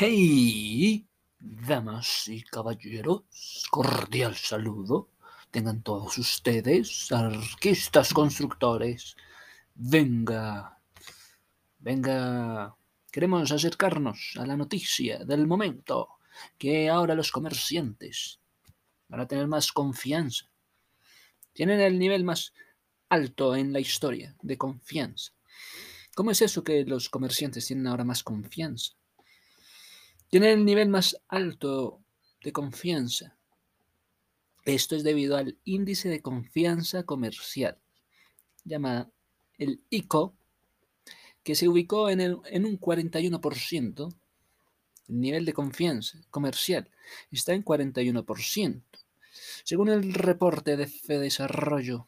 Hey, damas y caballeros, cordial saludo. Tengan todos ustedes, arquistas constructores. Venga, venga, queremos acercarnos a la noticia del momento, que ahora los comerciantes van a tener más confianza. Tienen el nivel más alto en la historia de confianza. ¿Cómo es eso que los comerciantes tienen ahora más confianza? Tienen el nivel más alto de confianza. Esto es debido al índice de confianza comercial, llamada el ICO, que se ubicó en, en un 41%. El nivel de confianza comercial está en 41%. Según el reporte de Fedesarrollo,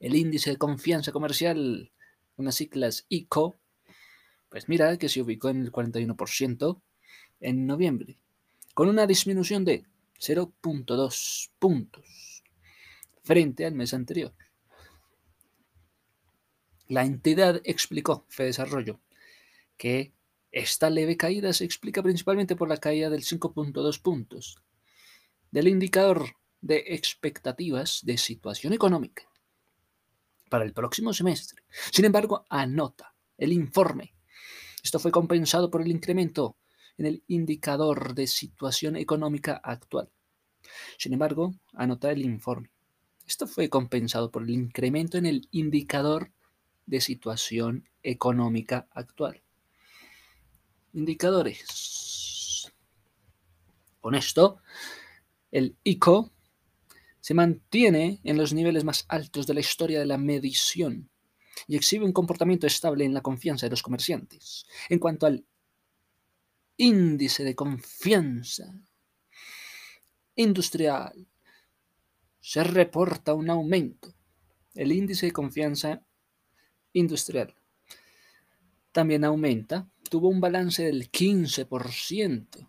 el índice de confianza comercial, unas siglas ICO, pues mira que se ubicó en el 41% en noviembre, con una disminución de 0.2 puntos frente al mes anterior. La entidad explicó, Desarrollo, que esta leve caída se explica principalmente por la caída del 5.2 puntos del indicador de expectativas de situación económica para el próximo semestre. Sin embargo, anota el informe esto fue compensado por el incremento en el indicador de situación económica actual. Sin embargo, anota el informe. Esto fue compensado por el incremento en el indicador de situación económica actual. Indicadores. Con esto, el ICO se mantiene en los niveles más altos de la historia de la medición y exhibe un comportamiento estable en la confianza de los comerciantes. En cuanto al índice de confianza industrial, se reporta un aumento. El índice de confianza industrial también aumenta. Tuvo un balance del 15%.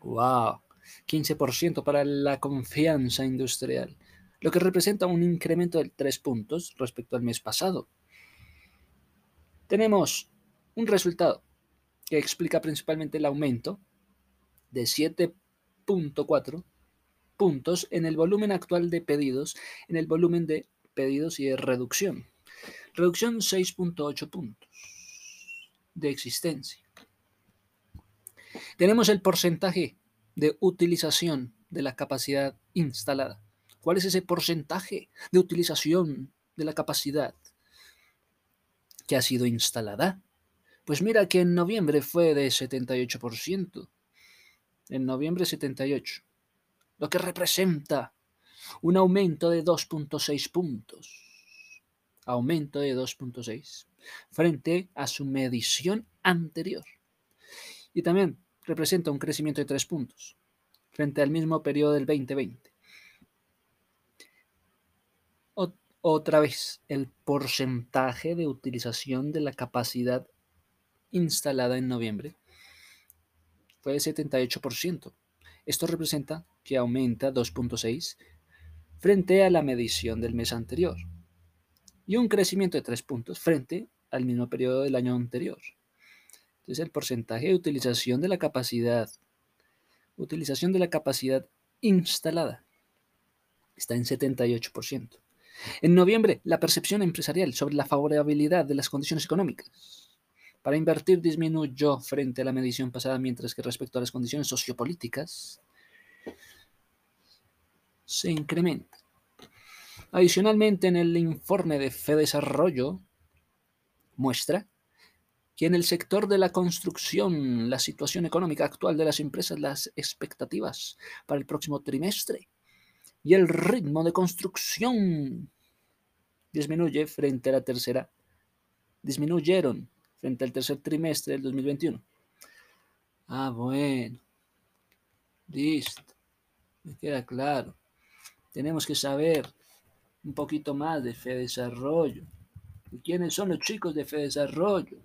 ¡Wow! 15% para la confianza industrial lo que representa un incremento de 3 puntos respecto al mes pasado. Tenemos un resultado que explica principalmente el aumento de 7.4 puntos en el volumen actual de pedidos, en el volumen de pedidos y de reducción. Reducción 6.8 puntos de existencia. Tenemos el porcentaje de utilización de la capacidad instalada. ¿Cuál es ese porcentaje de utilización de la capacidad que ha sido instalada? Pues mira que en noviembre fue de 78%. En noviembre 78. Lo que representa un aumento de 2.6 puntos. Aumento de 2.6 frente a su medición anterior. Y también representa un crecimiento de 3 puntos frente al mismo periodo del 2020. Otra vez, el porcentaje de utilización de la capacidad instalada en noviembre fue de 78%. Esto representa que aumenta 2.6 frente a la medición del mes anterior y un crecimiento de 3 puntos frente al mismo periodo del año anterior. Entonces el porcentaje de utilización de la capacidad, utilización de la capacidad instalada está en 78%. En noviembre, la percepción empresarial sobre la favorabilidad de las condiciones económicas para invertir disminuyó frente a la medición pasada, mientras que respecto a las condiciones sociopolíticas se incrementa. Adicionalmente, en el informe de Fedesarrollo muestra que en el sector de la construcción, la situación económica actual de las empresas, las expectativas para el próximo trimestre y el ritmo de construcción disminuye frente a la tercera, disminuyeron frente al tercer trimestre del 2021. Ah, bueno. Listo. Me queda claro. Tenemos que saber un poquito más de Fe Desarrollo. ¿Y quiénes son los chicos de Fe Desarrollo?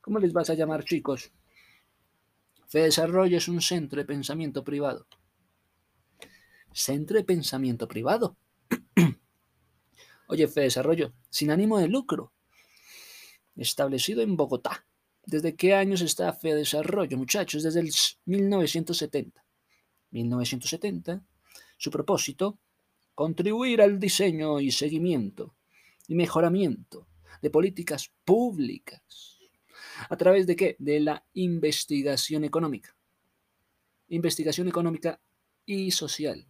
¿Cómo les vas a llamar chicos? Fe Desarrollo es un centro de pensamiento privado centro de pensamiento privado. Oye, Desarrollo, sin ánimo de lucro, establecido en Bogotá, ¿Desde qué años está Fe Desarrollo, muchachos? Desde el 1970. 1970. Su propósito, contribuir al diseño y seguimiento y mejoramiento de políticas públicas. ¿A través de qué? De la investigación económica. Investigación económica y social.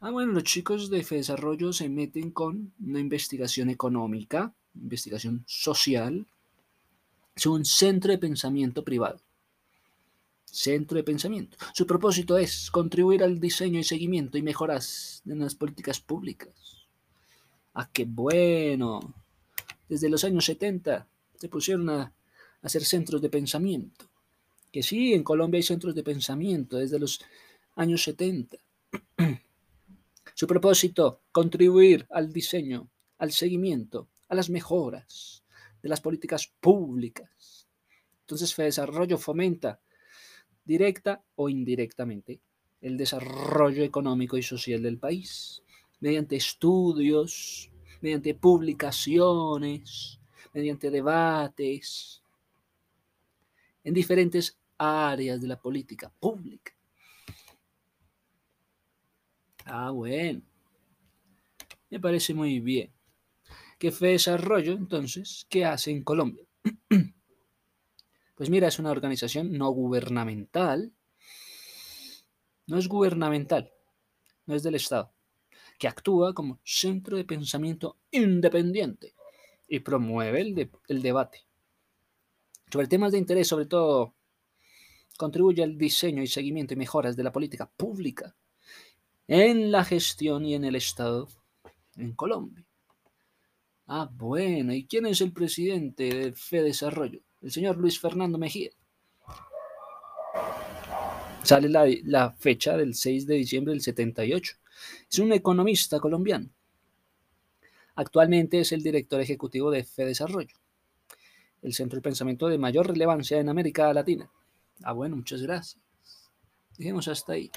Ah, bueno, los chicos de Desarrollo se meten con una investigación económica, investigación social, es un centro de pensamiento privado. Centro de pensamiento. Su propósito es contribuir al diseño y seguimiento y mejoras de las políticas públicas. Ah, qué bueno. Desde los años 70 se pusieron a hacer centros de pensamiento. Que sí, en Colombia hay centros de pensamiento desde los años 70. Su propósito, contribuir al diseño, al seguimiento, a las mejoras de las políticas públicas. Entonces, Desarrollo fomenta directa o indirectamente el desarrollo económico y social del país mediante estudios, mediante publicaciones, mediante debates en diferentes áreas de la política pública. Ah, bueno. Me parece muy bien. ¿Qué fue desarrollo, entonces, qué hace en Colombia? Pues mira, es una organización no gubernamental. No es gubernamental, no es del Estado, que actúa como centro de pensamiento independiente y promueve el, el debate sobre temas de interés, sobre todo contribuye al diseño y seguimiento y mejoras de la política pública en la gestión y en el Estado en Colombia. Ah, bueno, ¿y quién es el presidente de Fe Desarrollo? El señor Luis Fernando Mejía. Sale la, fecha del 6 de diciembre del 78. Es un economista colombiano. Actualmente es el director ejecutivo de Fe Desarrollo, el centro de pensamiento de mayor relevancia en América Latina. Ah, bueno, muchas gracias. Dejemos hasta ahí.